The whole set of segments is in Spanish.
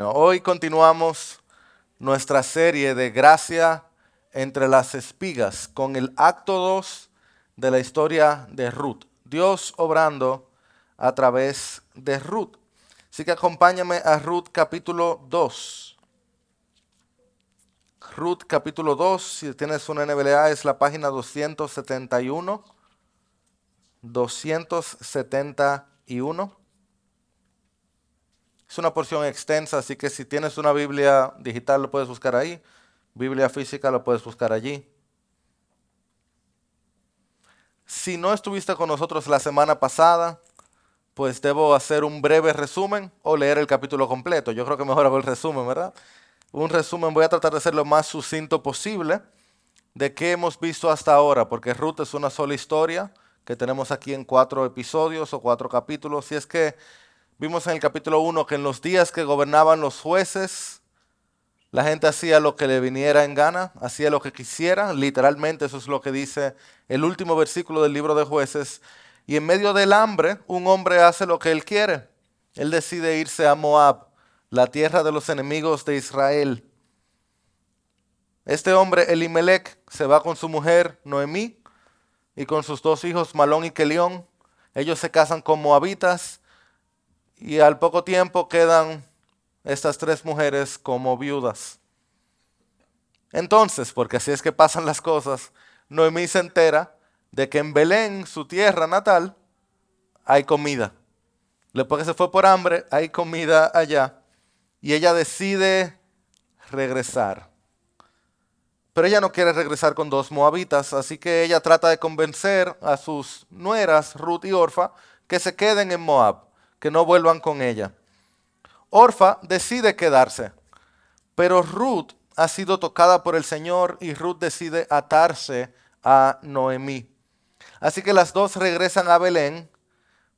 Hoy continuamos nuestra serie de gracia entre las espigas con el acto 2 de la historia de Ruth. Dios obrando a través de Ruth. Así que acompáñame a Ruth capítulo 2. Ruth capítulo 2, si tienes una NBLA es la página 271. 271. Es una porción extensa, así que si tienes una Biblia digital lo puedes buscar ahí. Biblia física lo puedes buscar allí. Si no estuviste con nosotros la semana pasada, pues debo hacer un breve resumen o leer el capítulo completo. Yo creo que mejor hago el resumen, ¿verdad? Un resumen, voy a tratar de ser lo más sucinto posible de qué hemos visto hasta ahora, porque Ruth es una sola historia que tenemos aquí en cuatro episodios o cuatro capítulos. Y es que Vimos en el capítulo 1 que en los días que gobernaban los jueces, la gente hacía lo que le viniera en gana, hacía lo que quisiera, literalmente eso es lo que dice el último versículo del libro de jueces. Y en medio del hambre, un hombre hace lo que él quiere. Él decide irse a Moab, la tierra de los enemigos de Israel. Este hombre, Elimelech, se va con su mujer Noemí y con sus dos hijos Malón y Kelión. Ellos se casan con moabitas y al poco tiempo quedan estas tres mujeres como viudas. Entonces, porque así es que pasan las cosas, Noemí se entera de que en Belén, su tierra natal, hay comida. Después que se fue por hambre, hay comida allá. Y ella decide regresar. Pero ella no quiere regresar con dos moabitas, así que ella trata de convencer a sus nueras, Ruth y Orfa, que se queden en Moab que no vuelvan con ella. Orfa decide quedarse, pero Ruth ha sido tocada por el Señor y Ruth decide atarse a Noemí. Así que las dos regresan a Belén,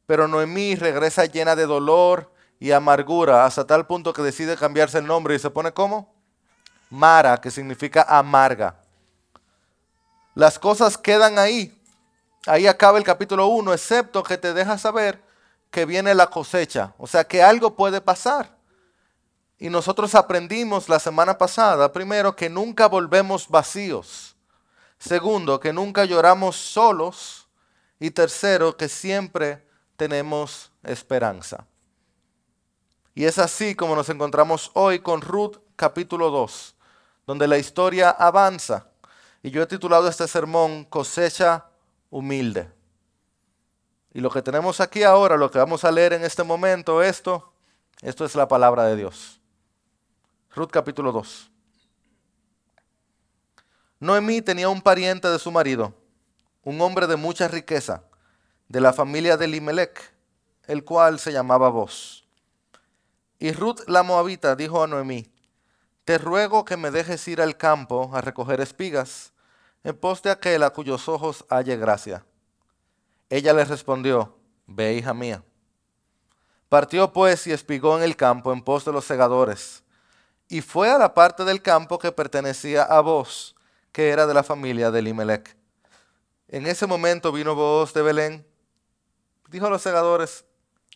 pero Noemí regresa llena de dolor y amargura hasta tal punto que decide cambiarse el nombre y se pone como Mara, que significa amarga. Las cosas quedan ahí. Ahí acaba el capítulo 1, excepto que te deja saber que viene la cosecha, o sea que algo puede pasar. Y nosotros aprendimos la semana pasada, primero, que nunca volvemos vacíos. Segundo, que nunca lloramos solos. Y tercero, que siempre tenemos esperanza. Y es así como nos encontramos hoy con Ruth capítulo 2, donde la historia avanza. Y yo he titulado este sermón Cosecha Humilde. Y lo que tenemos aquí ahora, lo que vamos a leer en este momento, esto, esto es la palabra de Dios. Ruth capítulo 2. Noemí tenía un pariente de su marido, un hombre de mucha riqueza, de la familia de Limelech, el cual se llamaba Boz. Y Ruth la moabita dijo a Noemí, te ruego que me dejes ir al campo a recoger espigas, en pos de aquel a cuyos ojos halle gracia ella le respondió, Ve, hija mía. Partió pues y espigó en el campo en pos de los segadores, y fue a la parte del campo que pertenecía a vos, que era de la familia de Elimelech. En ese momento vino vos de Belén, dijo a los segadores,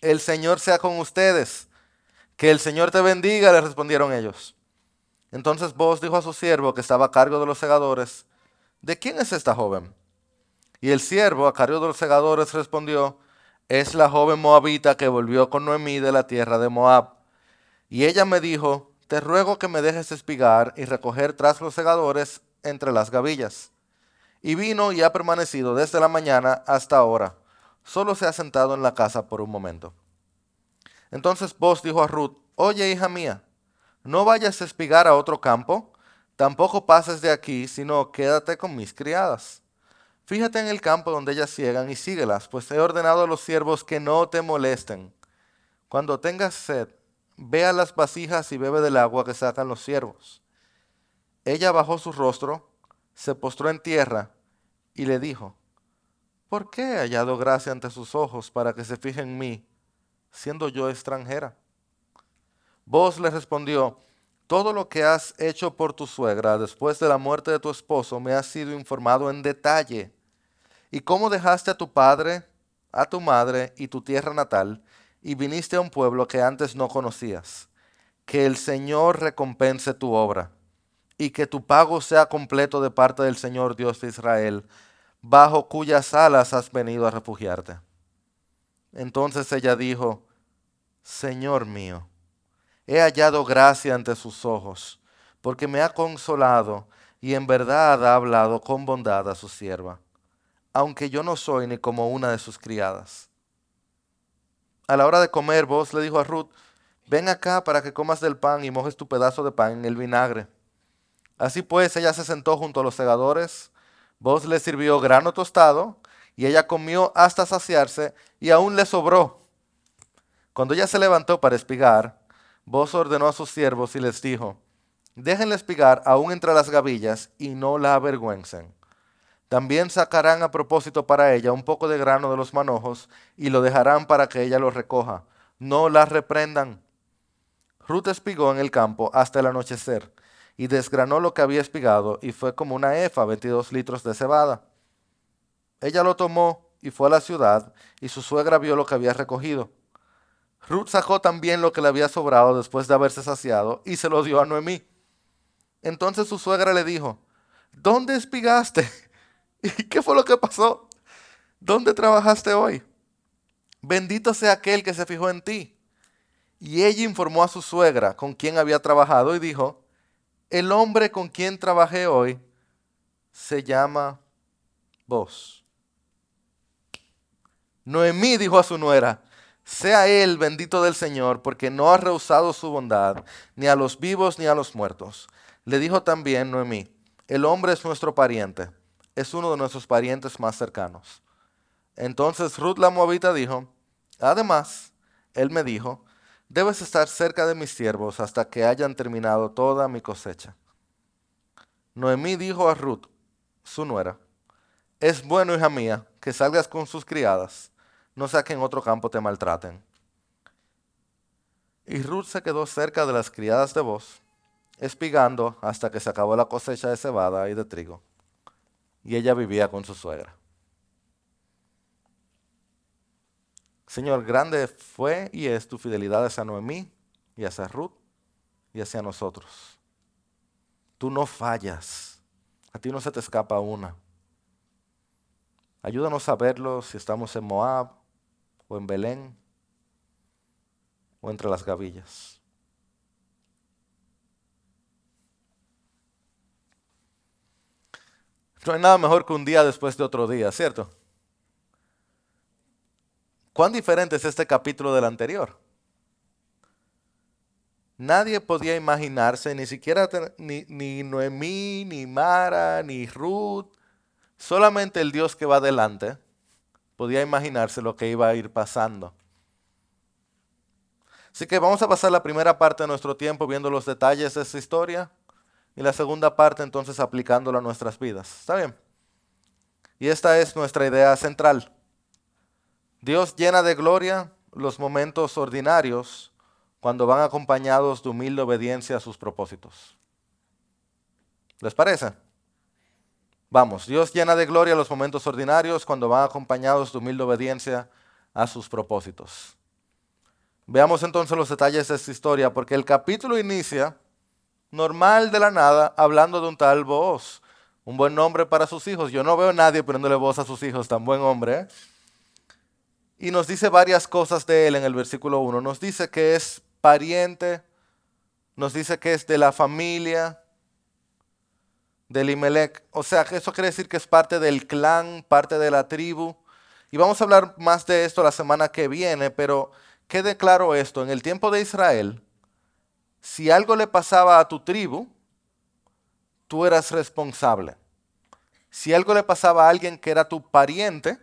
el Señor sea con ustedes, que el Señor te bendiga, le respondieron ellos. Entonces vos dijo a su siervo que estaba a cargo de los segadores, ¿de quién es esta joven? Y el siervo, a cargo de los segadores, respondió, es la joven moabita que volvió con Noemí de la tierra de Moab. Y ella me dijo, te ruego que me dejes espigar y recoger tras los segadores entre las gavillas. Y vino y ha permanecido desde la mañana hasta ahora. Solo se ha sentado en la casa por un momento. Entonces vos dijo a Ruth, oye hija mía, no vayas a espigar a otro campo, tampoco pases de aquí, sino quédate con mis criadas. Fíjate en el campo donde ellas ciegan y síguelas, pues he ordenado a los siervos que no te molesten. Cuando tengas sed, ve a las vasijas y bebe del agua que sacan los siervos. Ella bajó su rostro, se postró en tierra y le dijo, ¿por qué he hallado gracia ante sus ojos para que se fije en mí, siendo yo extranjera? Vos le respondió, todo lo que has hecho por tu suegra después de la muerte de tu esposo me ha sido informado en detalle. Y cómo dejaste a tu padre, a tu madre y tu tierra natal, y viniste a un pueblo que antes no conocías. que el Señor recompense tu obra y que tu pago sea completo de parte del Señor Dios de Israel, bajo cuyas alas has venido a refugiarte. Entonces ella dijo, Señor mío, he hallado gracia ante sus ojos, porque me ha consolado y en verdad ha hablado con bondad a su sierva, aunque yo no soy ni como una de sus criadas. A la hora de comer, vos le dijo a Ruth, ven acá para que comas del pan y mojes tu pedazo de pan en el vinagre. Así pues, ella se sentó junto a los segadores, vos le sirvió grano tostado, y ella comió hasta saciarse, y aún le sobró. Cuando ella se levantó para espigar, vos ordenó a sus siervos y les dijo, déjenle espigar aún entre las gavillas y no la avergüencen. También sacarán a propósito para ella un poco de grano de los manojos y lo dejarán para que ella lo recoja. No la reprendan. Ruth espigó en el campo hasta el anochecer y desgranó lo que había espigado y fue como una efa, 22 litros de cebada. Ella lo tomó y fue a la ciudad y su suegra vio lo que había recogido. Ruth sacó también lo que le había sobrado después de haberse saciado y se lo dio a Noemí. Entonces su suegra le dijo, ¿dónde espigaste? ¿Y qué fue lo que pasó? ¿Dónde trabajaste hoy? Bendito sea aquel que se fijó en ti. Y ella informó a su suegra con quien había trabajado y dijo, el hombre con quien trabajé hoy se llama vos. Noemí dijo a su nuera, sea él bendito del Señor, porque no ha rehusado su bondad, ni a los vivos ni a los muertos. Le dijo también Noemí, el hombre es nuestro pariente, es uno de nuestros parientes más cercanos. Entonces Ruth la Moabita dijo, además, él me dijo, debes estar cerca de mis siervos hasta que hayan terminado toda mi cosecha. Noemí dijo a Ruth, su nuera, es bueno, hija mía, que salgas con sus criadas no sea que en otro campo te maltraten. Y Ruth se quedó cerca de las criadas de voz, espigando hasta que se acabó la cosecha de cebada y de trigo. Y ella vivía con su suegra. Señor, grande fue y es tu fidelidad hacia Noemí y hacia Ruth y hacia nosotros. Tú no fallas. A ti no se te escapa una. Ayúdanos a verlo si estamos en Moab o en Belén o entre las gavillas. No hay nada mejor que un día después de otro día, ¿cierto? ¿Cuán diferente es este capítulo del anterior? Nadie podía imaginarse, ni siquiera ni, ni Noemí, ni Mara, ni Ruth, solamente el Dios que va adelante podía imaginarse lo que iba a ir pasando. Así que vamos a pasar la primera parte de nuestro tiempo viendo los detalles de esta historia y la segunda parte entonces aplicándola a nuestras vidas. ¿Está bien? Y esta es nuestra idea central. Dios llena de gloria los momentos ordinarios cuando van acompañados de humilde obediencia a sus propósitos. ¿Les parece? Vamos, Dios llena de gloria los momentos ordinarios cuando van acompañados de humilde obediencia a sus propósitos. Veamos entonces los detalles de esta historia, porque el capítulo inicia normal de la nada, hablando de un tal voz, un buen nombre para sus hijos. Yo no veo a nadie poniéndole voz a sus hijos, tan buen hombre. ¿eh? Y nos dice varias cosas de él en el versículo 1. Nos dice que es pariente, nos dice que es de la familia, del Imelec. O sea, eso quiere decir que es parte del clan, parte de la tribu. Y vamos a hablar más de esto la semana que viene, pero quede claro esto, en el tiempo de Israel, si algo le pasaba a tu tribu, tú eras responsable. Si algo le pasaba a alguien que era tu pariente,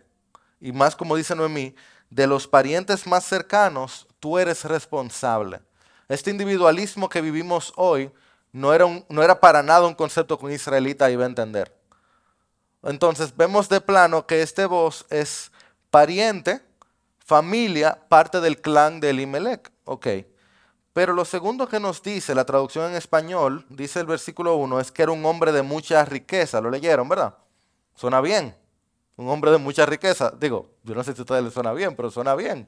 y más como dice Noemí, de los parientes más cercanos, tú eres responsable. Este individualismo que vivimos hoy no era, no era para nada un concepto que un israelita iba a entender. Entonces vemos de plano que este voz es pariente, familia, parte del clan de Elimelech. Ok. Pero lo segundo que nos dice la traducción en español, dice el versículo 1, es que era un hombre de mucha riqueza. Lo leyeron, ¿verdad? Suena bien. Un hombre de mucha riqueza. Digo, yo no sé si a ustedes les suena bien, pero suena bien.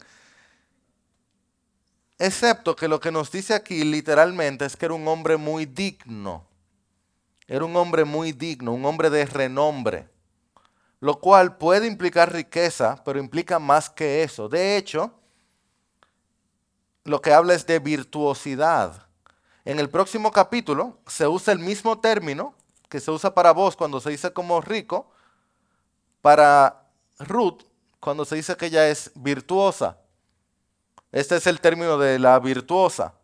Excepto que lo que nos dice aquí literalmente es que era un hombre muy digno. Era un hombre muy digno, un hombre de renombre. Lo cual puede implicar riqueza, pero implica más que eso. De hecho, lo que habla es de virtuosidad. En el próximo capítulo se usa el mismo término que se usa para vos cuando se dice como rico, para Ruth cuando se dice que ella es virtuosa. Este es el término de la virtuosa.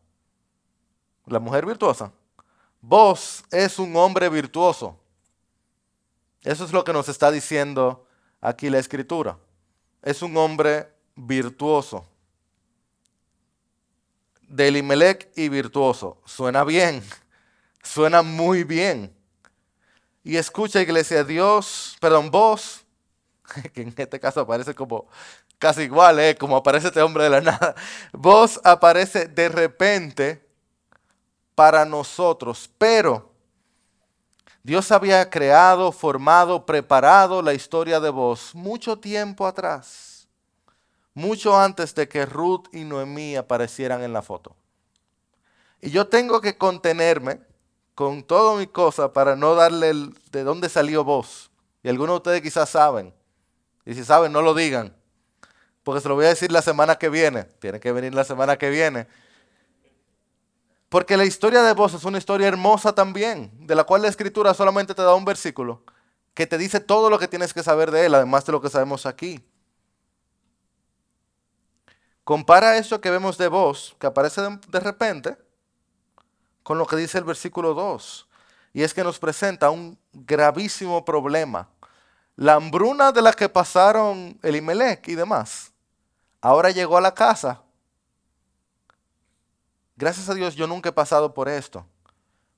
La mujer virtuosa. Vos es un hombre virtuoso. Eso es lo que nos está diciendo aquí la escritura. Es un hombre virtuoso. De Elimelech y virtuoso. Suena bien. Suena muy bien. Y escucha, iglesia, Dios, perdón, vos, que en este caso aparece como casi igual, ¿eh? como aparece este hombre de la nada. Vos aparece de repente para nosotros, pero Dios había creado, formado, preparado la historia de vos mucho tiempo atrás, mucho antes de que Ruth y Noemí aparecieran en la foto. Y yo tengo que contenerme con toda mi cosa para no darle el, de dónde salió vos. Y algunos de ustedes quizás saben. Y si saben, no lo digan. Porque se lo voy a decir la semana que viene. Tiene que venir la semana que viene. Porque la historia de vos es una historia hermosa también, de la cual la escritura solamente te da un versículo que te dice todo lo que tienes que saber de él, además de lo que sabemos aquí. Compara eso que vemos de vos, que aparece de repente, con lo que dice el versículo 2. Y es que nos presenta un gravísimo problema. La hambruna de la que pasaron Elimelech y demás, ahora llegó a la casa. Gracias a Dios yo nunca he pasado por esto.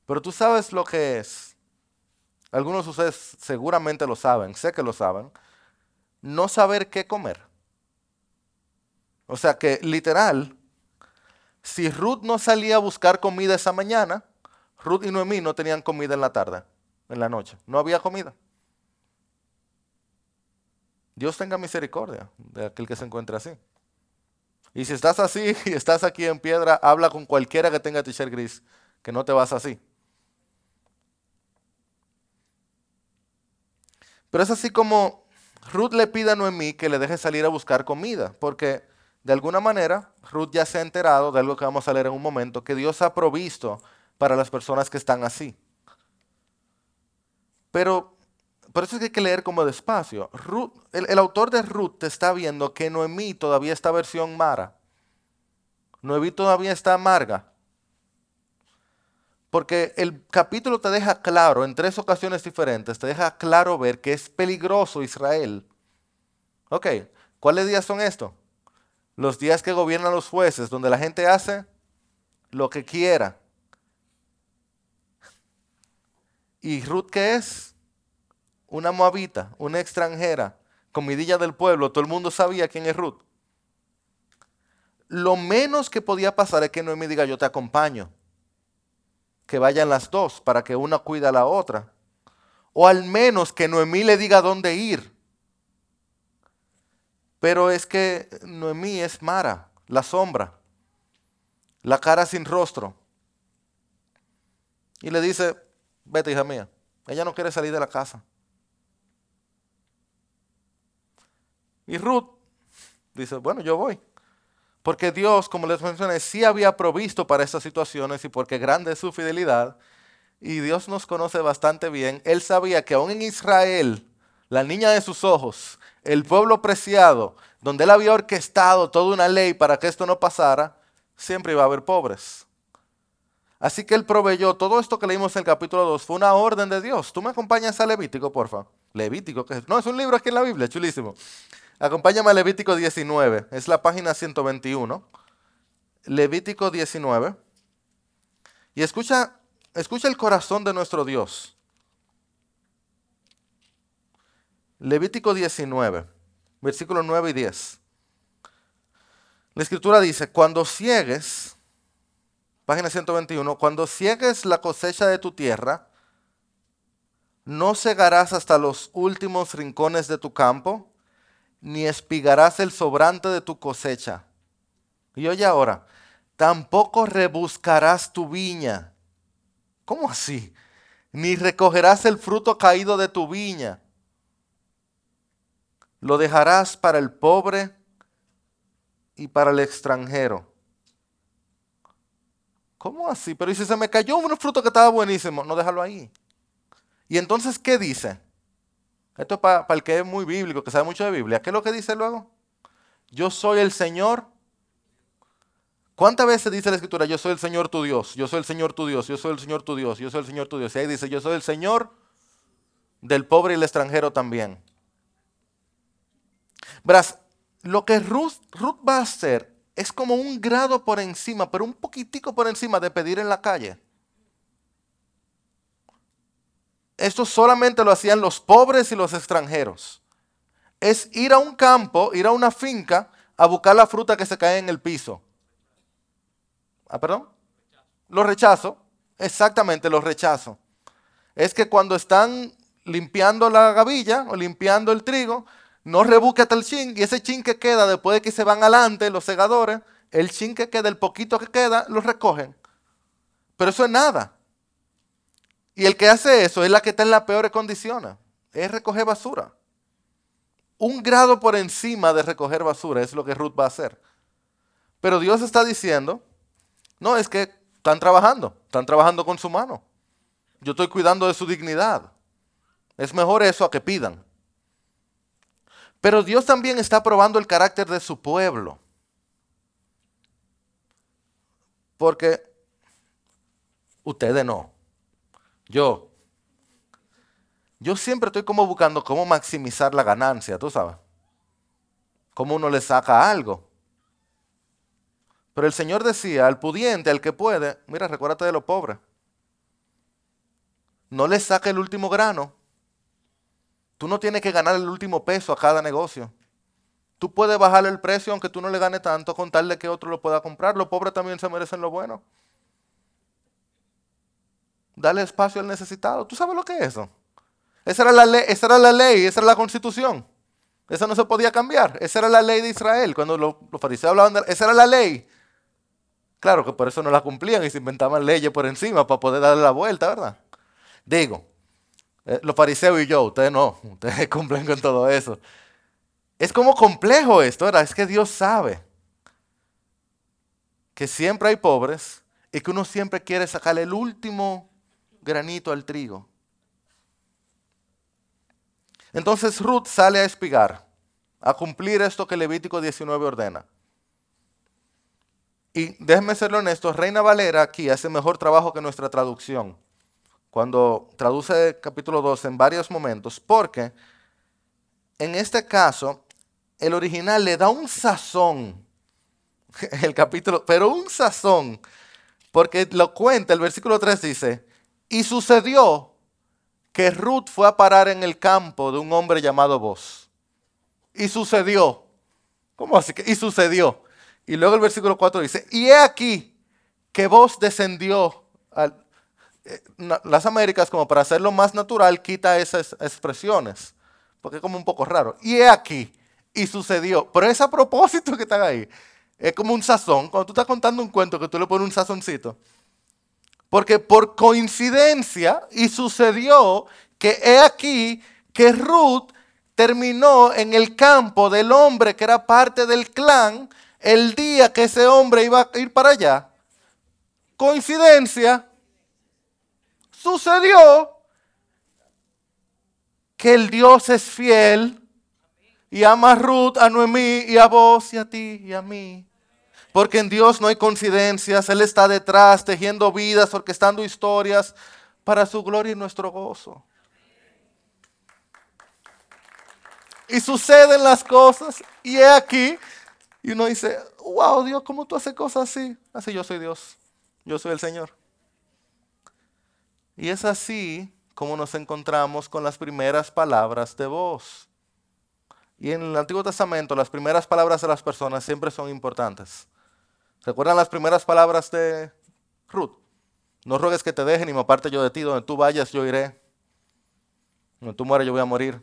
Pero tú sabes lo que es. Algunos de ustedes seguramente lo saben, sé que lo saben. No saber qué comer. O sea que literal, si Ruth no salía a buscar comida esa mañana, Ruth y Noemí no tenían comida en la tarde, en la noche. No había comida. Dios tenga misericordia de aquel que se encuentre así. Y si estás así y estás aquí en piedra, habla con cualquiera que tenga t-shirt gris, que no te vas así. Pero es así como Ruth le pide a Noemí que le deje salir a buscar comida, porque de alguna manera, Ruth ya se ha enterado de algo que vamos a leer en un momento, que Dios ha provisto para las personas que están así. Pero por eso es que hay que leer como despacio. el, el, autor de Ruth te está viendo que Noemí todavía está versión Mara. Noemí todavía está amarga. Porque el capítulo te deja claro, en tres ocasiones diferentes, te deja claro ver que es peligroso Israel. Ok, ¿cuáles días son estos? los días que gobiernan los jueces, donde la gente hace lo que quiera. ¿Y Ruth qué es? Una moabita, una extranjera, comidilla del pueblo, todo el mundo sabía quién es Ruth. Lo menos que podía pasar es que Noemí diga, yo te acompaño. Que vayan las dos para que una cuida a la otra. O al menos que Noemí le diga dónde ir. Pero es que Noemí es Mara, la sombra, la cara sin rostro. Y le dice, vete hija mía, ella no quiere salir de la casa. Y Ruth dice, bueno, yo voy. Porque Dios, como les mencioné, sí había provisto para estas situaciones y porque grande es su fidelidad. Y Dios nos conoce bastante bien. Él sabía que aún en Israel, la niña de sus ojos, el pueblo preciado, donde él había orquestado toda una ley para que esto no pasara, siempre iba a haber pobres. Así que él proveyó todo esto que leímos en el capítulo 2, fue una orden de Dios. ¿Tú me acompañas a Levítico, porfa? Levítico, que no, es un libro aquí en la Biblia, chulísimo. Acompáñame a Levítico 19, es la página 121. Levítico 19. Y escucha, escucha el corazón de nuestro Dios. Levítico 19, versículos 9 y 10. La escritura dice, cuando ciegues, página 121, cuando ciegues la cosecha de tu tierra, no cegarás hasta los últimos rincones de tu campo, ni espigarás el sobrante de tu cosecha. Y oye ahora, tampoco rebuscarás tu viña. ¿Cómo así? Ni recogerás el fruto caído de tu viña. Lo dejarás para el pobre y para el extranjero. ¿Cómo así? Pero dice, se me cayó un fruto que estaba buenísimo. No déjalo ahí. Y entonces, ¿qué dice? Esto es para, el que es muy bíblico, que sabe mucho de Biblia. ¿Qué es lo que dice luego? Yo soy el Señor. ¿Cuántas veces dice la Escritura, yo soy el Señor tu Dios, yo soy el Señor tu Dios, yo soy el Señor tu Dios, yo soy el Señor tu Dios? Y ahí dice, yo soy el Señor del pobre y el extranjero también. Verás, lo que Ruth, Ruth va a hacer es como un grado por encima, pero un poquitico por encima de pedir en la calle. Esto solamente lo hacían los pobres y los extranjeros. Es ir a un campo, ir a una finca, a buscar la fruta que se cae en el piso. ¿Ah, perdón? Los rechazo. Exactamente, los rechazo. Es que cuando están limpiando la gavilla o limpiando el trigo, no rebuque hasta el chin y ese chin que queda después de que se van adelante los segadores, el chin que queda, el poquito que queda, lo recogen. Pero eso es nada. Y el que hace eso es la que está en las peores condiciones. Es recoger basura. Un grado por encima de recoger basura es lo que Ruth va a hacer. Pero Dios está diciendo, no, es que están trabajando, están trabajando con su mano. Yo estoy cuidando de su dignidad. Es mejor eso a que pidan. Pero Dios también está probando el carácter de su pueblo. Porque ustedes no. Yo. Yo siempre estoy como buscando cómo maximizar la ganancia, tú sabes. Cómo uno le saca algo. Pero el Señor decía al pudiente, al que puede, mira, recuérdate de los pobres. No le saque el último grano. Tú no tienes que ganar el último peso a cada negocio. Tú puedes bajar el precio aunque tú no le ganes tanto con tal de que otro lo pueda comprar. Los pobres también se merecen lo bueno. Dale espacio al necesitado. ¿Tú sabes lo que es eso? Esa era la ley, esa era la ley, esa la constitución. Esa no se podía cambiar. Esa era la ley de Israel. Cuando los, fariseos hablaban de esa era la ley. Claro que por eso no la cumplían y se inventaban leyes por encima para poder darle la vuelta, ¿verdad? Digo, eh, los fariseos y yo, ustedes no, ustedes cumplen con todo eso. Es como complejo esto, ¿verdad? Es que Dios sabe que siempre hay pobres y que uno siempre quiere sacarle el último granito al trigo. Entonces Ruth sale a espigar, a cumplir esto que Levítico 19 ordena. Y déjenme serlo honesto, Reina Valera aquí hace mejor trabajo que nuestra traducción cuando traduce capítulo 2 en varios momentos, porque en este caso el original le da un sazón, el capítulo, pero un sazón, porque lo cuenta, el versículo 3 dice, y sucedió que Ruth fue a parar en el campo de un hombre llamado Vos. Y sucedió. ¿Cómo así? Y sucedió. Y luego el versículo 4 dice, y he aquí que Vos descendió eh, las Américas, como para hacerlo más natural, quita esas expresiones, porque es como un poco raro. Y he aquí, y sucedió, pero es a propósito que están ahí. Es como un sazón, cuando tú estás contando un cuento que tú le pones un sazoncito. Porque por coincidencia, y sucedió que he aquí que Ruth terminó en el campo del hombre que era parte del clan el día que ese hombre iba a ir para allá. Coincidencia, sucedió que el Dios es fiel y ama a Ruth, a Noemí y a vos y a ti y a mí. Porque en Dios no hay coincidencias, Él está detrás, tejiendo vidas, orquestando historias para su gloria y nuestro gozo. Y suceden las cosas y he aquí, y uno dice, wow Dios, ¿cómo tú haces cosas así? Así yo soy Dios, yo soy el Señor. Y es así como nos encontramos con las primeras palabras de voz. Y en el Antiguo Testamento las primeras palabras de las personas siempre son importantes. ¿Recuerdan las primeras palabras de Ruth? No ruegues que te dejen y me aparte yo de ti, donde tú vayas yo iré. Donde tú mueras yo voy a morir.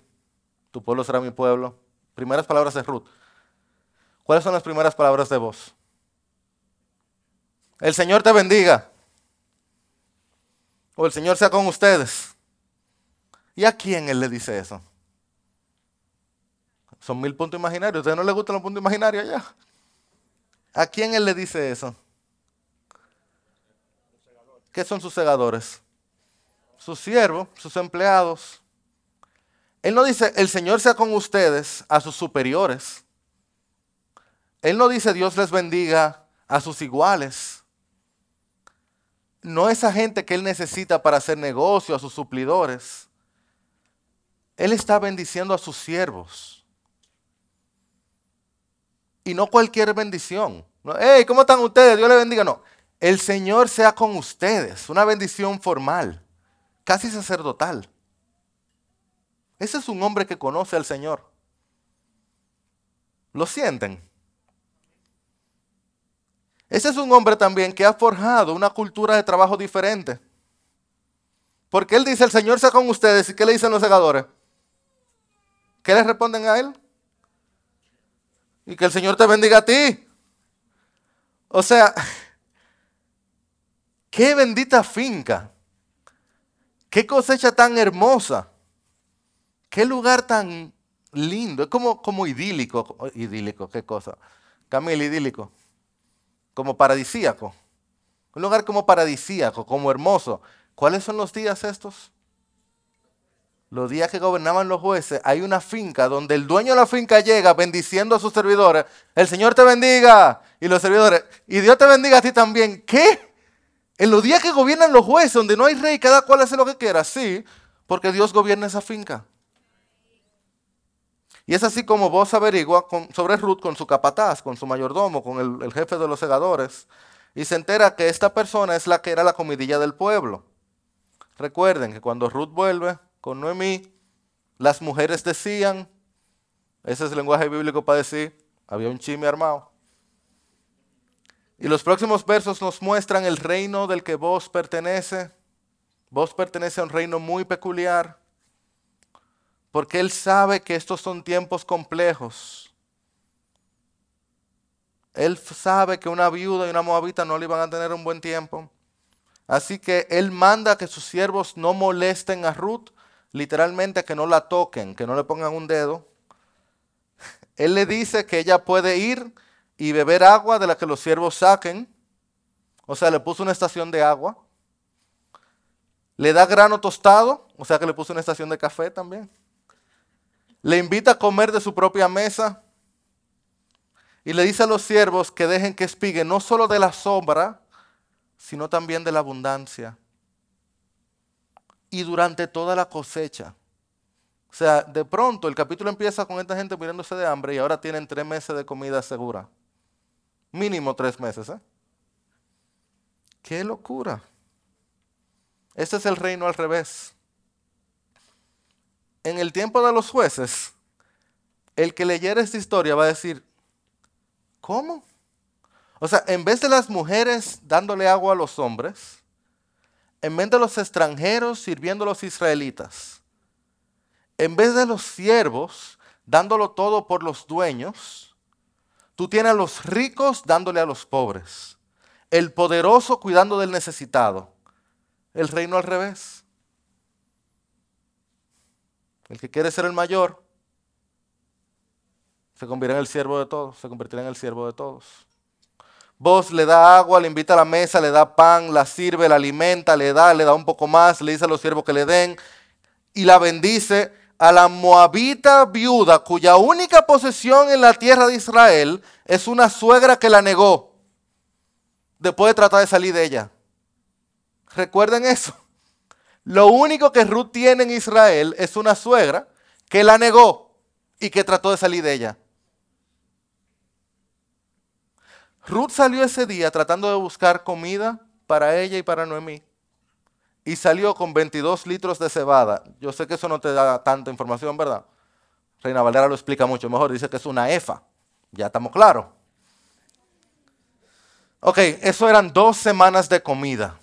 Tu pueblo será mi pueblo. Primeras palabras de Ruth. ¿Cuáles son las primeras palabras de vos? El Señor te bendiga. O el Señor sea con ustedes. ¿Y a quién Él le dice eso? Son mil puntos imaginarios. ¿A ustedes no les gustan los puntos imaginarios allá? ¿A quién Él le dice eso? ¿Qué son sus segadores? Sus siervos, sus empleados. Él no dice, el Señor sea con ustedes, a sus superiores. Él no dice, Dios les bendiga a sus iguales. No esa gente que Él necesita para hacer negocio, a sus suplidores. Él está bendiciendo a sus siervos. Y no cualquier bendición. hey, ¿cómo están ustedes? Dios les bendiga. No, el Señor sea con ustedes. Una bendición formal, casi sacerdotal. Ese es un hombre que conoce al Señor. ¿Lo sienten? Ese es un hombre también que ha forjado una cultura de trabajo diferente. Porque él dice, el Señor sea con ustedes. ¿Y qué le dicen los segadores? ¿Qué le responden a él? Y que el Señor te bendiga a ti. O sea, qué bendita finca. Qué cosecha tan hermosa. Qué lugar tan lindo. Es como, como idílico. Idílico, qué cosa. Camila, idílico como paradisíaco. Un lugar como paradisíaco, como hermoso. ¿Cuáles son los días estos? Los días que gobernaban los jueces, hay una finca donde el dueño de la finca llega bendiciendo a sus servidores. El Señor te bendiga. Y los servidores, y Dios te bendiga a ti también. ¿Qué? En los días que gobiernan los jueces, donde no hay rey, cada cual hace lo que quiera. Sí, porque Dios gobierna esa finca. Y es así como vos averigua sobre Ruth con su capataz, con su mayordomo, con el, el jefe de los segadores, y se entera que esta persona es la que era la comidilla del pueblo. Recuerden que cuando Ruth vuelve con Noemí, las mujeres decían, ese es el lenguaje bíblico para decir, había un chisme armado. Y los próximos versos nos muestran el reino del que vos pertenece. Vos pertenece a un reino muy peculiar porque Él sabe que estos son tiempos complejos. Él sabe que una viuda y una moabita no le iban a tener un buen tiempo. Así que Él manda que sus siervos no molesten a Ruth, literalmente que no la toquen, que no le pongan un dedo. Él le dice que ella puede ir y beber agua de la que los siervos saquen. O sea, le puso una estación de agua. Le da grano tostado, o sea que le puso una estación de café también le invita a comer de su propia mesa y le dice a los siervos que dejen que espigue no solo de la sombra, sino también de la abundancia. Y durante toda la cosecha. O sea, de pronto el capítulo empieza con esta gente muriéndose de hambre y ahora tienen tres meses de comida segura. Mínimo tres meses. ¿eh? ¡Qué locura! Este es el reino al revés en el tiempo de los jueces, el que leyera esta historia va a decir, ¿cómo? O sea, en vez de las mujeres dándole agua a los hombres, en vez de los extranjeros sirviendo a los israelitas, en vez de los siervos dándolo todo por los dueños, tú tienes a los ricos dándole a los pobres, el poderoso cuidando del necesitado, el reino al revés. El que quiere ser el mayor se convertirá en el siervo de todos, se convertirá en el siervo de todos. Vos le da agua, le invita a la mesa, le da pan, la sirve, la alimenta, le da, le da un poco más, le dice a los siervos que le den y la bendice a la moabita viuda cuya única posesión en la tierra de Israel es una suegra que la negó después de tratar de salir de ella. Recuerden eso. Lo único que Ruth tiene en Israel es una suegra que la negó y que trató de salir de ella. Ruth salió ese día tratando de buscar comida para ella y para Noemí. Y salió con 22 litros de cebada. Yo sé que eso no te da tanta información, ¿verdad? Reina Valera lo explica mucho mejor. Dice que es una efa. Ya estamos claros. Ok, eso eran dos semanas de comida.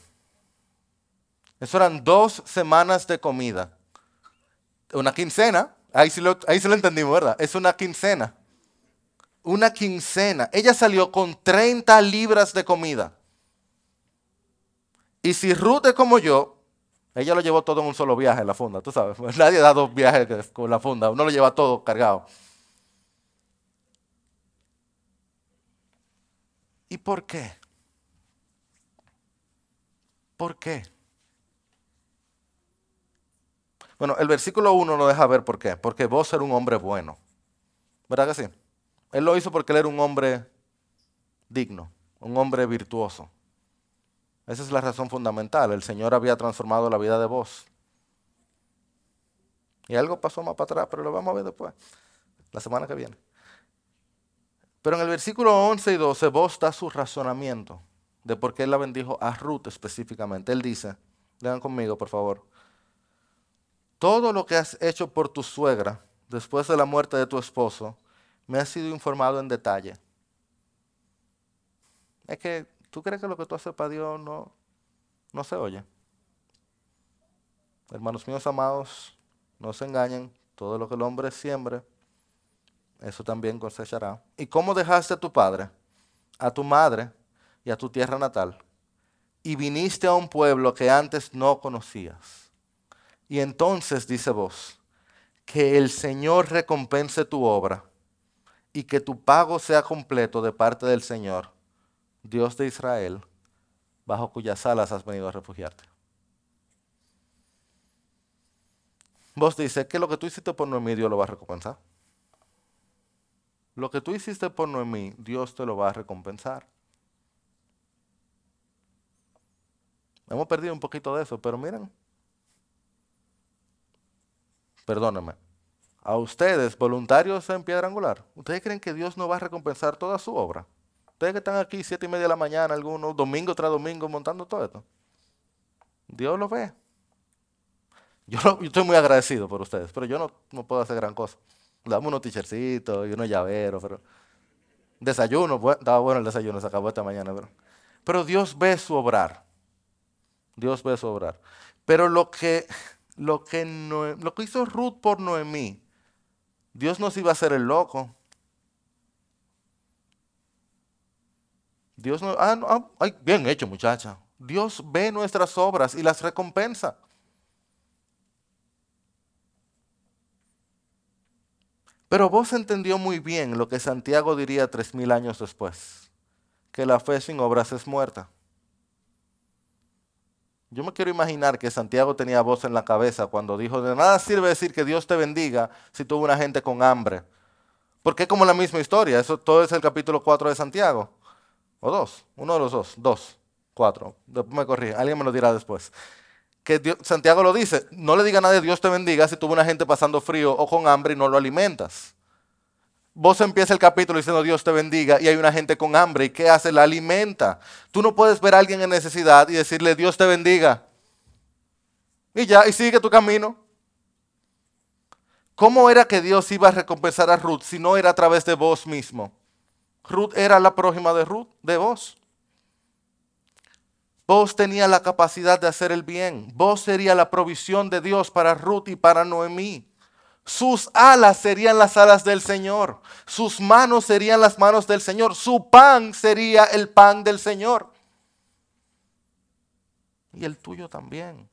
Eso eran dos semanas de comida. Una quincena. Ahí sí, lo, ahí lo entendimos, ¿verdad? Es una quincena. Una quincena. Ella salió con 30 libras de comida. Y si Ruth es como yo, ella lo llevó todo en un solo viaje en la funda, tú sabes. Nadie da dos viajes con la funda, uno lo lleva todo cargado. ¿Y por qué? ¿Por qué? Bueno, el versículo 1 lo deja ver por qué. Porque vos eres un hombre bueno. ¿Verdad que sí? Él lo hizo porque él era un hombre digno, un hombre virtuoso. Esa es la razón fundamental. El Señor había transformado la vida de vos. Y algo pasó más para atrás, pero lo vamos a ver después, la semana que viene. Pero en el versículo 11 y 12, vos da su razonamiento de por qué él la bendijo a Ruth específicamente. Él dice, lean conmigo por favor, todo lo que has hecho por tu suegra después de la muerte de tu esposo, me ha sido informado en detalle. Es que ¿Tú crees que lo que tú haces para Dios no, no se oye? Hermanos míos amados, no se engañen, todo lo que el hombre siembre, eso también cosechará. ¿Y cómo dejaste a tu padre, a tu madre y a tu tierra natal? Y viniste a un pueblo que antes no conocías. Y entonces, dice vos, que el Señor recompense tu obra y que tu pago sea completo de parte del Señor Dios de Israel, bajo cuyas alas has venido a refugiarte. Vos dices que lo que tú hiciste por Noemí, Dios lo va a recompensar. Lo que tú hiciste por Noemí, Dios te lo va a recompensar. Hemos perdido un poquito de eso, pero miren, perdónenme, a ustedes, voluntarios en piedra angular, ¿ustedes creen que Dios no va a recompensar toda su obra? Ustedes que están aquí siete y media de la mañana, algunos, domingo tras domingo, montando todo esto. Dios lo ve. Yo, estoy muy agradecido por ustedes, pero yo no, puedo hacer gran cosa. Damos unos tichercitos y unos llaveros, pero... Desayuno, estaba bueno el desayuno, se acabó esta mañana, pero... Pero Dios ve su obrar. Dios ve su obrar. Pero lo que, lo que, lo que hizo Ruth por Noemí, Dios nos iba a hacer el loco. Dios no, ah, ah bien hecho muchacha. Dios ve nuestras obras y las recompensa. Pero vos entendió muy bien lo que Santiago diría tres mil años después, que la fe sin obras es muerta. Yo me quiero imaginar que Santiago tenía voz en la cabeza cuando dijo, de nada sirve decir que Dios te bendiga si tuvo una gente con hambre. Porque es como la misma historia, eso todo es el capítulo 4 de Santiago. O dos, uno de los dos, dos, cuatro. Después me corrí, alguien me lo dirá después. Que Santiago lo dice, no le diga a nadie Dios te bendiga si tuvo una gente pasando frío o con hambre y no lo alimentas. Vos empieza el capítulo diciendo Dios te bendiga y hay una gente con hambre y ¿qué hace? La alimenta. Tú no puedes ver a alguien en necesidad y decirle Dios te bendiga. Y ya, y sigue tu camino. ¿Cómo era que Dios iba a recompensar a Ruth si no era a través de vos mismo? Ruth era la prójima de Ruth, de vos. Vos tenía la capacidad de hacer el bien. Vos sería la provisión de Dios para Ruth y para Noemí. Sus alas serían las alas del Señor. Sus manos serían las manos del Señor. Su pan sería el pan del Señor. Y el tuyo también.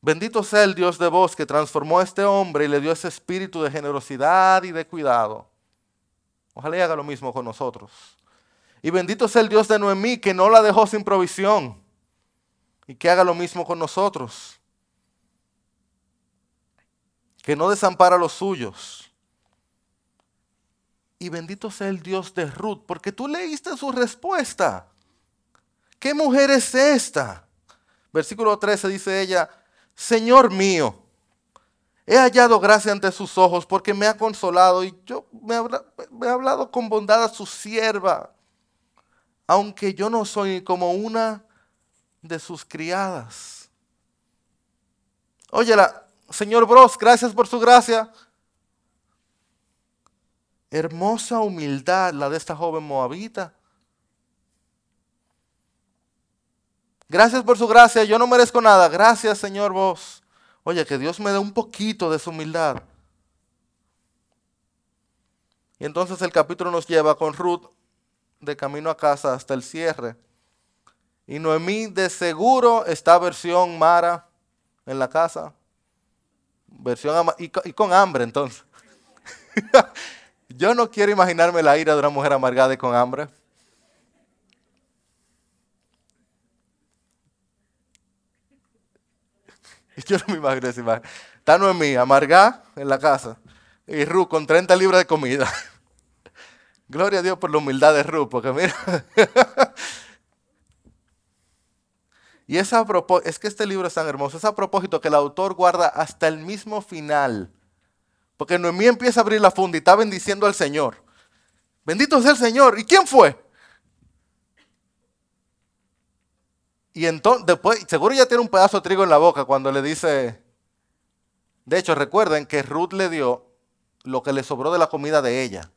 Bendito sea el Dios de vos que transformó a este hombre y le dio ese espíritu de generosidad y de cuidado. Ojalá haga lo mismo con nosotros. Y bendito sea el Dios de Noemí que no la dejó sin provisión y que haga lo mismo con nosotros. Que no desampara a los suyos. Y bendito sea el Dios de Ruth, porque tú leíste su respuesta. ¿Qué mujer es esta? Versículo 13 dice ella, Señor mío, he hallado gracia ante sus ojos porque me ha consolado y yo me, he hablado con bondad a su sierva, aunque yo no soy como una de sus criadas. Óyela, señor Bros, gracias por su gracia. Hermosa humildad la de esta joven moabita. Gracias por su gracia, yo no merezco nada. Gracias, Señor, vos. Oye, que Dios me dé un poquito de su humildad. Y entonces el capítulo nos lleva con Ruth de camino a casa hasta el cierre. Y Noemí de seguro está versión Mara en la casa. Versión y, y con hambre entonces. Yo no quiero imaginarme la ira de una mujer amargada y con hambre. Yo no me imagino esa imagen. Está Noemí, amargada en la casa. Y Ru con 30 libras de comida. Gloria a Dios por la humildad de Ru, porque mira. Y es, es que este libro es tan hermoso. Es a propósito que el autor guarda hasta el mismo final. Porque Noemí empieza a abrir la funda y está bendiciendo al Señor. Bendito sea el Señor. ¿Y quién fue? Y entonces, después, seguro ya tiene un pedazo de trigo en la boca cuando le dice. De hecho, recuerden que Ruth le dio lo que le sobró de la comida de ella.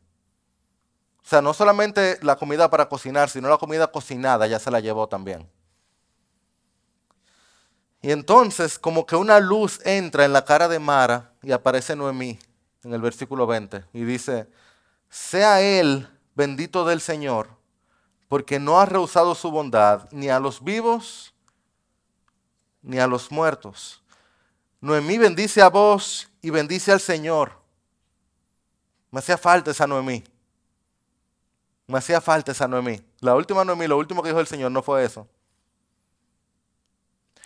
O sea, no solamente la comida para cocinar, sino la comida cocinada ya se la llevó también. Y entonces como que una luz entra en la cara de Mara y aparece Noemí en el versículo 20 y dice, sea él bendito del Señor, porque no ha rehusado su bondad ni a los vivos ni a los muertos. Noemí bendice a vos y bendice al Señor me hacía falta esa Noemí. Me hacía falta esa Noemí. La última Noemí, lo último que dijo el Señor no fue eso.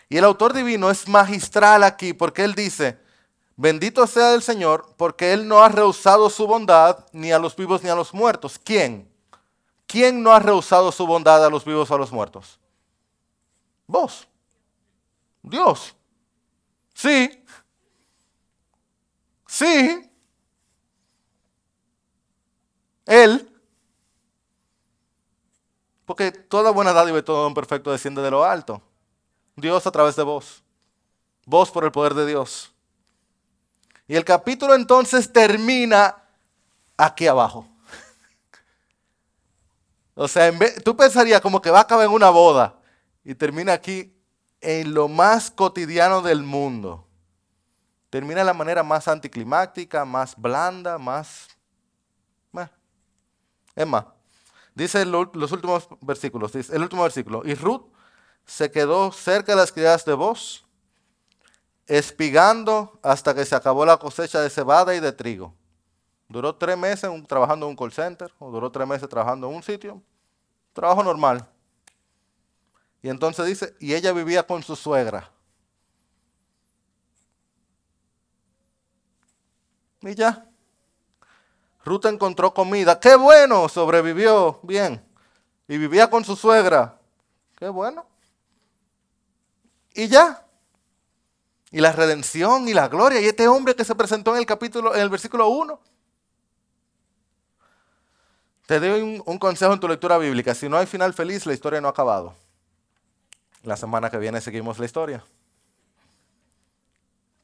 Y el autor divino es magistral aquí porque él dice, bendito sea el Señor porque él no ha rehusado su bondad ni a los vivos ni a los muertos. ¿Quién? ¿Quién no ha rehusado su bondad a los vivos o a los muertos? Vos. Dios. Sí. Sí. Él, porque toda buena dádiva y todo don perfecto desciende de lo alto. Dios a través de vos. Vos por el poder de Dios. Y el capítulo entonces termina aquí abajo. O sea, tú pensarías como que va a acabar en una boda y termina aquí en lo más cotidiano del mundo. Termina de la manera más anticlimáctica, más blanda, más es más, dice los últimos versículos, el último versículo, y Ruth se quedó cerca de las criadas de voz, espigando hasta que se acabó la cosecha de cebada y de trigo. Duró tres meses trabajando en un call center, o duró tres meses trabajando en un sitio, trabajo normal. Y entonces dice, y ella vivía con su suegra. Y ya. Ruth encontró comida. ¡Qué bueno! Sobrevivió bien. Y vivía con su suegra. ¡Qué bueno! Y ya. Y la redención y la gloria. Y este hombre que se presentó en el capítulo, en el versículo 1. Te doy un, consejo en tu lectura bíblica. Si no hay final feliz, la historia no ha acabado. La semana que viene seguimos la historia.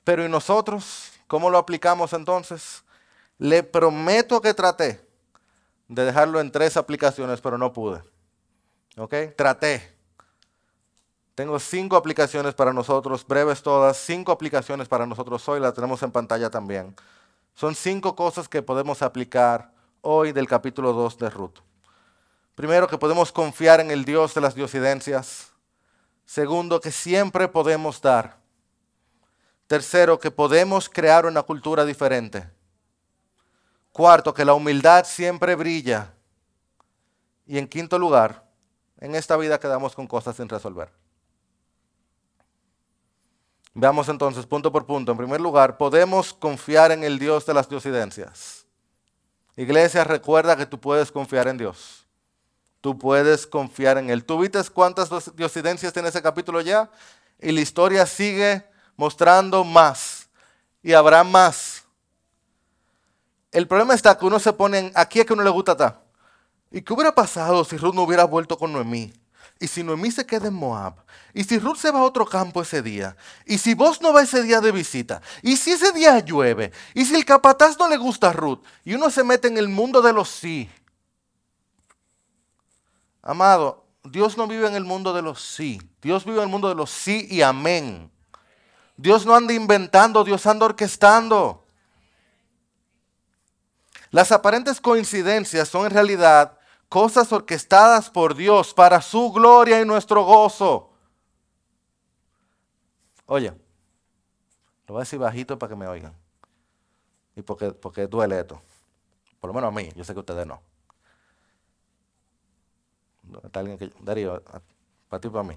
Pero ¿y nosotros? ¿Cómo lo aplicamos entonces? Le prometo que traté de dejarlo en tres aplicaciones, pero no pude. ¿Ok? Traté. Tengo cinco aplicaciones para nosotros, breves todas, cinco aplicaciones para nosotros hoy, las tenemos en pantalla también. Son cinco cosas que podemos aplicar hoy del capítulo 2 de Ruth. Primero, que podemos confiar en el Dios de las diosidencias. Segundo, que siempre podemos dar. Tercero, que podemos crear una cultura diferente. Cuarto, que la humildad siempre brilla. Y en quinto lugar, en esta vida quedamos con cosas sin resolver. Veamos entonces punto por punto. En primer lugar, podemos confiar en el Dios de las diosidencias. Iglesia, recuerda que tú puedes confiar en Dios. Tú puedes confiar en Él. ¿Tú viste cuántas diosidencias tiene ese capítulo ya? Y la historia sigue mostrando más. Y habrá más. El problema está que uno se pone aquí a que uno le gusta estar. ¿Y qué hubiera pasado si Ruth no hubiera vuelto con Noemí? ¿Y si Noemí se queda en Moab? ¿Y si Ruth se va a otro campo ese día? ¿Y si vos no va ese día de visita? ¿Y si ese día llueve? ¿Y si el capataz no le gusta a Ruth? Y uno se mete en el mundo de los sí. Amado, Dios no vive en el mundo de los sí. Dios vive en el mundo de los sí y amén. Dios no anda inventando, Dios anda orquestando. Las aparentes coincidencias son en realidad cosas orquestadas por Dios para su gloria y nuestro gozo. Oye, lo voy a decir bajito para que me oigan. Y porque, porque duele esto. Por lo menos a mí, yo sé que ustedes no. Alguien que, Darío, para ti para mí,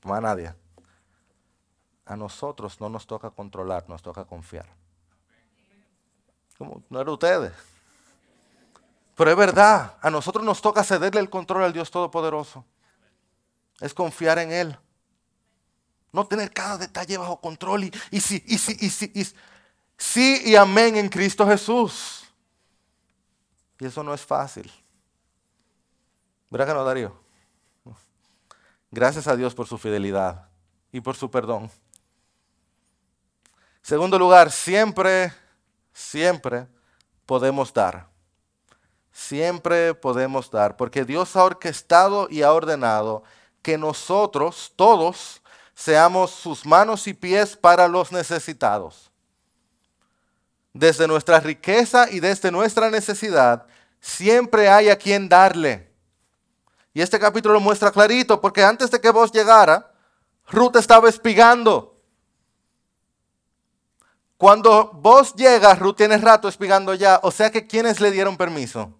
para nadie. A nosotros no nos toca controlar, nos toca confiar. ¿Cómo? No era ustedes. Pero es verdad, a nosotros nos toca cederle el control al Dios Todopoderoso. Es confiar en Él. No tener cada detalle bajo control. Y, y sí, y sí, y sí, y sí y amén en Cristo Jesús. Y eso no es fácil. ¿Verdad que no, Darío? Gracias a Dios por su fidelidad y por su perdón. Segundo lugar, siempre, siempre podemos dar. Siempre podemos dar, porque Dios ha orquestado y ha ordenado que nosotros, todos, seamos sus manos y pies para los necesitados. Desde nuestra riqueza y desde nuestra necesidad, siempre hay a quien darle. Y este capítulo lo muestra clarito, porque antes de que vos llegara, Ruth estaba espigando. Cuando vos llegas, Ruth tiene rato espigando ya. O sea que ¿quiénes le dieron permiso?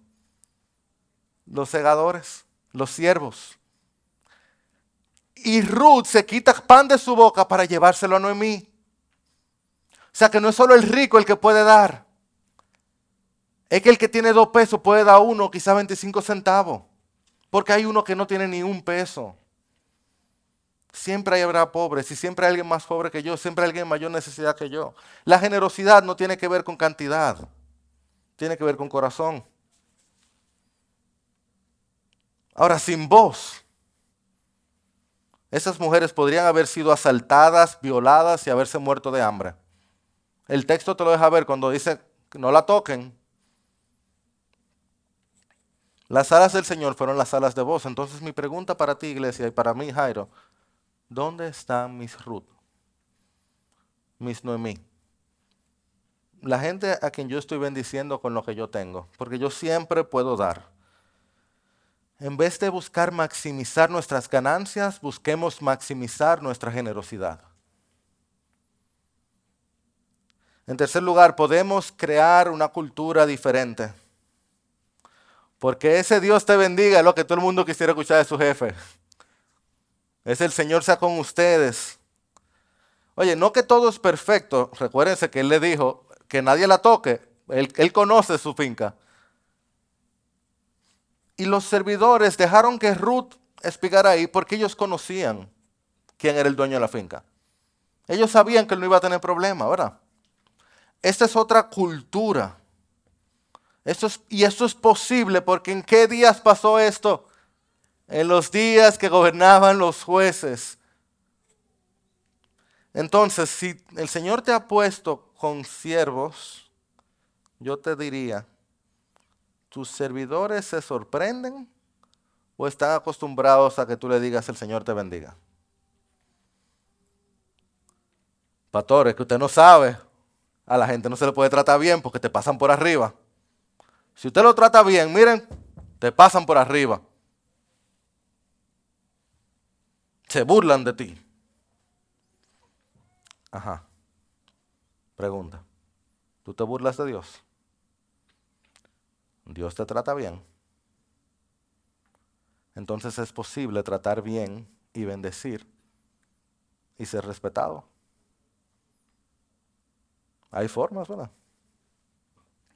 Los segadores, los siervos. Y Ruth se quita pan de su boca para llevárselo a Noemí. O sea que no es solo el rico el que puede dar. Es que el que tiene dos pesos puede dar uno, quizá 25 centavos. Porque hay uno que no tiene ni un peso. Siempre habrá pobres y siempre hay alguien más pobre que yo, siempre hay alguien mayor necesidad que yo. La generosidad no tiene que ver con cantidad, tiene que ver con corazón. Ahora, sin voz, esas mujeres podrían haber sido asaltadas, violadas y haberse muerto de hambre. El texto te lo deja ver cuando dice no la toquen, las alas del Señor fueron las alas de voz. Entonces mi pregunta para ti, iglesia, y para mí, Jairo, ¿dónde están mis Ruth? Mis Noemí. La gente a quien yo estoy bendiciendo con lo que yo tengo, porque yo siempre puedo dar. En vez de buscar maximizar nuestras ganancias, busquemos maximizar nuestra generosidad. En tercer lugar, podemos crear una cultura diferente. Porque ese Dios te bendiga es lo que todo el mundo quisiera escuchar de su jefe. Es el Señor sea con ustedes. Oye, no que todo es perfecto. Recuérdense que Él le dijo que nadie la toque. Él, conoce su finca. Y los servidores dejaron que Ruth espigara ahí porque ellos conocían quién era el dueño de la finca. Ellos sabían que él no iba a tener problema, ¿verdad? Esta es otra cultura y esto es posible porque ¿en qué días pasó esto? En los días que gobernaban los jueces. Entonces, si el Señor te ha puesto con siervos, yo te diría, ¿tus servidores se sorprenden o están acostumbrados a que tú le digas el Señor te bendiga? Pastor, es que usted no sabe, a la gente no se le puede tratar bien porque te pasan por arriba. Si usted lo trata bien, miren, te pasan por arriba. Se burlan de ti. Ajá. Pregunta. ¿Tú te burlas de Dios? Dios te trata bien. Entonces es posible tratar bien y bendecir y ser respetado. Hay formas, ¿verdad?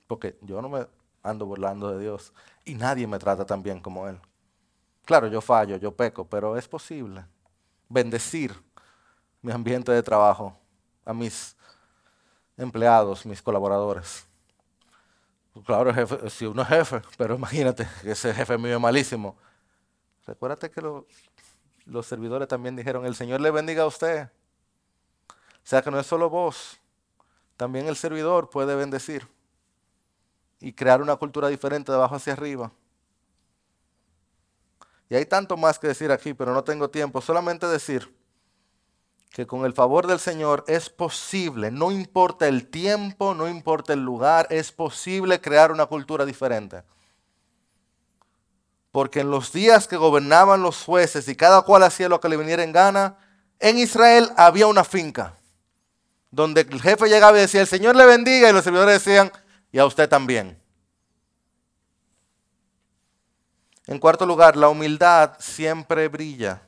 Porque yo no me ando burlando de Dios y nadie me trata tan bien como Él. Claro, yo fallo, yo peco, pero es posible bendecir mi ambiente de trabajo, a mis empleados, mis colaboradores. Claro, si uno es jefe, pero imagínate que ese jefe mío es malísimo. Recuérdate que los servidores también dijeron, el Señor le bendiga a usted. O sea que no es solo vos, también el servidor puede bendecir y crear una cultura diferente de abajo hacia arriba. Y hay tanto más que decir aquí, pero no tengo tiempo. Solamente decir que con el favor del Señor es posible, no importa el tiempo, no importa el lugar, es posible crear una cultura diferente. porque en los días que gobernaban los jueces y cada cual hacía lo que le viniera en gana, en Israel había una finca donde el jefe llegaba y decía, el Señor le bendiga, y los servidores decían, y a usted también. En cuarto lugar, la humildad siempre brilla.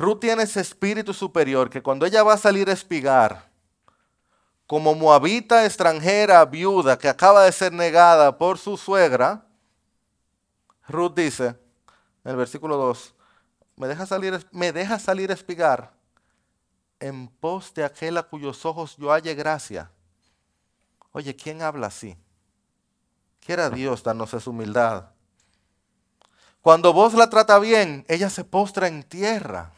Ruth tiene ese espíritu superior que cuando ella va a salir a espigar, como moabita extranjera, viuda, que acaba de ser negada por su suegra, Ruth dice, en el versículo 2, me deja salir, me deja salir a espigar en pos de aquel a cuyos ojos yo halle gracia. Oye, ¿quién habla así? Quiera Dios darnos esa humildad. Cuando vos la trata bien, ella se postra en tierra.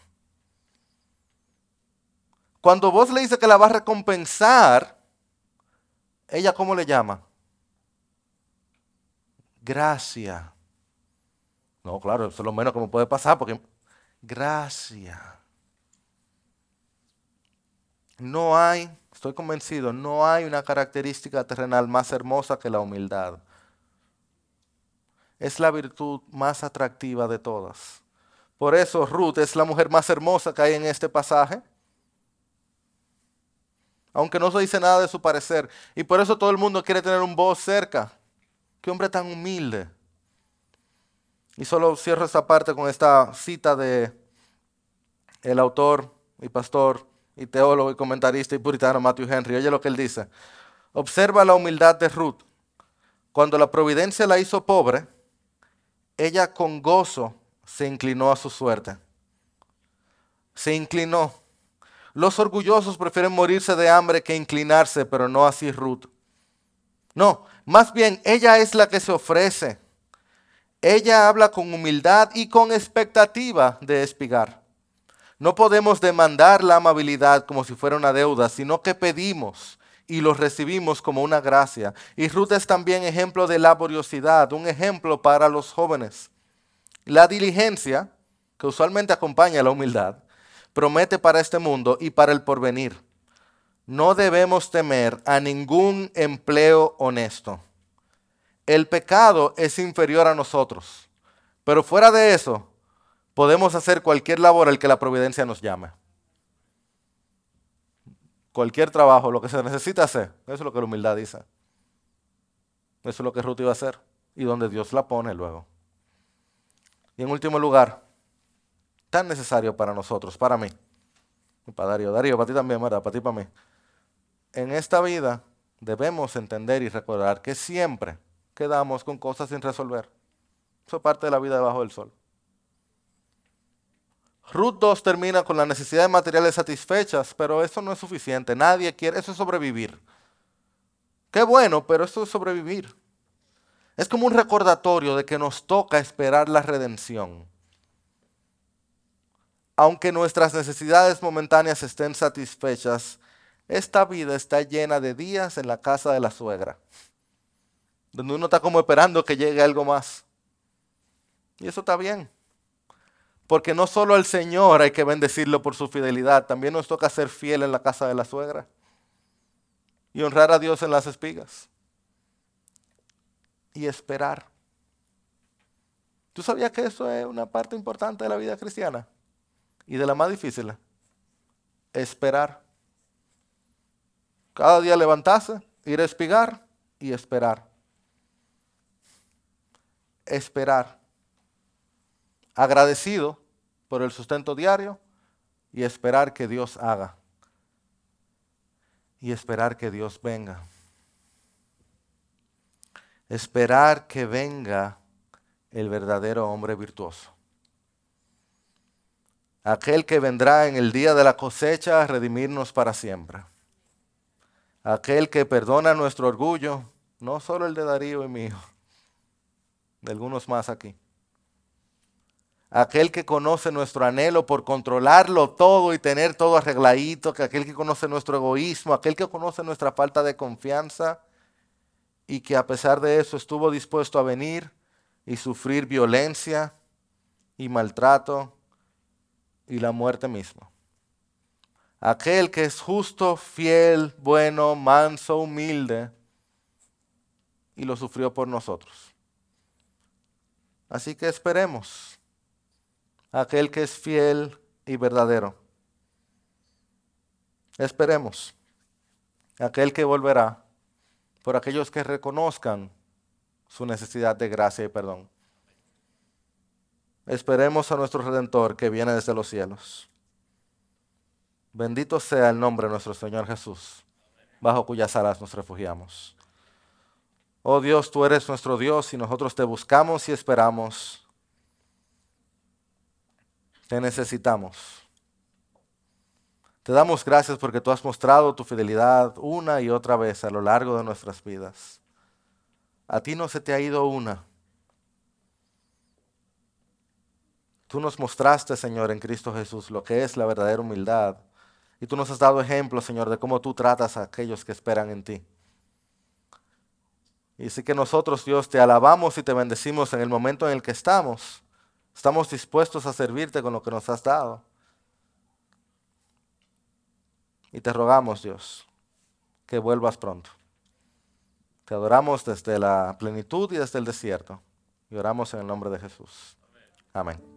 Cuando vos le dice que la va a recompensar, ella cómo le llama? Gracia. No, claro, eso es lo menos que me puede pasar porque gracia. No hay, estoy convencido, no hay una característica terrenal más hermosa que la humildad. Es la virtud más atractiva de todas. Por eso Ruth es la mujer más hermosa que hay en este pasaje. Aunque no se dice nada de su parecer. Y por eso todo el mundo quiere tener un voz cerca. Qué hombre tan humilde. Y solo cierro esta parte con esta cita de el autor y pastor y teólogo y comentarista y puritano Matthew Henry. Oye lo que él dice. Observa la humildad de Ruth. Cuando la providencia la hizo pobre, ella con gozo se inclinó a su suerte. Se inclinó. Los orgullosos prefieren morirse de hambre que inclinarse, pero no así Ruth. No, más bien ella es la que se ofrece. Ella habla con humildad y con expectativa de espigar. No podemos demandar la amabilidad como si fuera una deuda, sino que pedimos y lo recibimos como una gracia. Y Ruth es también ejemplo de laboriosidad, un ejemplo para los jóvenes. La diligencia, que usualmente acompaña a la humildad, promete para este mundo y para el porvenir. No debemos temer a ningún empleo honesto. El pecado es inferior a nosotros, pero fuera de eso, podemos hacer cualquier labor al que la providencia nos llame. Cualquier trabajo, lo que se necesita hacer. Eso es lo que la humildad dice. Eso es lo que Ruth iba a hacer. Y donde Dios la pone luego. Y en último lugar, tan necesario para nosotros, para mí, para Darío, Darío, para ti también, ¿verdad? Para ti, para mí. En esta vida debemos entender y recordar que siempre quedamos con cosas sin resolver. Eso es parte de la vida debajo del sol. Ruth 2 termina con las necesidades materiales satisfechas, pero eso no es suficiente. Nadie quiere, eso es sobrevivir. Qué bueno, pero eso es sobrevivir. Es como un recordatorio de que nos toca esperar la redención. Aunque nuestras necesidades momentáneas estén satisfechas, esta vida está llena de días en la casa de la suegra, donde uno está como esperando que llegue algo más. Y eso está bien. Porque no solo al Señor hay que bendecirlo por su fidelidad, también nos toca ser fiel en la casa de la suegra y honrar a Dios en las espigas y esperar. ¿Tú sabías que eso es una parte importante de la vida cristiana? Y de la más difícil. Esperar. Cada día levantarse, ir a espigar y esperar. Esperar. Agradecido por el sustento diario y esperar que Dios haga. Y esperar que Dios venga. Esperar que venga el verdadero hombre virtuoso. Aquel que vendrá en el día de la cosecha a redimirnos para siempre. Aquel que perdona nuestro orgullo, no solo el de Darío y mío, de algunos más aquí aquel que conoce nuestro anhelo por controlarlo todo y tener todo arregladito, que aquel que conoce nuestro egoísmo, aquel que conoce nuestra falta de confianza y que a pesar de eso estuvo dispuesto a venir y sufrir violencia y maltrato y la muerte misma. Aquel que es justo, fiel, bueno, manso, humilde y lo sufrió por nosotros. Así que esperemos aquel que es fiel y verdadero. Esperemos aquel que volverá por aquellos que reconozcan su necesidad de gracia y perdón. Esperemos a nuestro Redentor que viene desde los cielos. Bendito sea el nombre de nuestro Señor Jesús, bajo cuyas alas nos refugiamos. Oh Dios, tú eres nuestro Dios y nosotros te buscamos y esperamos. Te necesitamos. Te damos gracias porque tú has mostrado tu fidelidad una y otra vez a lo largo de nuestras vidas. A ti no se te ha ido una. Tú nos mostraste, Señor, en Cristo Jesús lo que es la verdadera humildad. Y tú nos has dado ejemplo, Señor, de cómo tú tratas a aquellos que esperan en ti. Y así que nosotros, Dios, te alabamos y te bendecimos en el momento en el que estamos. Estamos dispuestos a servirte con lo que nos has dado. Y te rogamos, Dios, que vuelvas pronto. Te adoramos desde la plenitud y desde el desierto. Y oramos en el nombre de Jesús. Amén.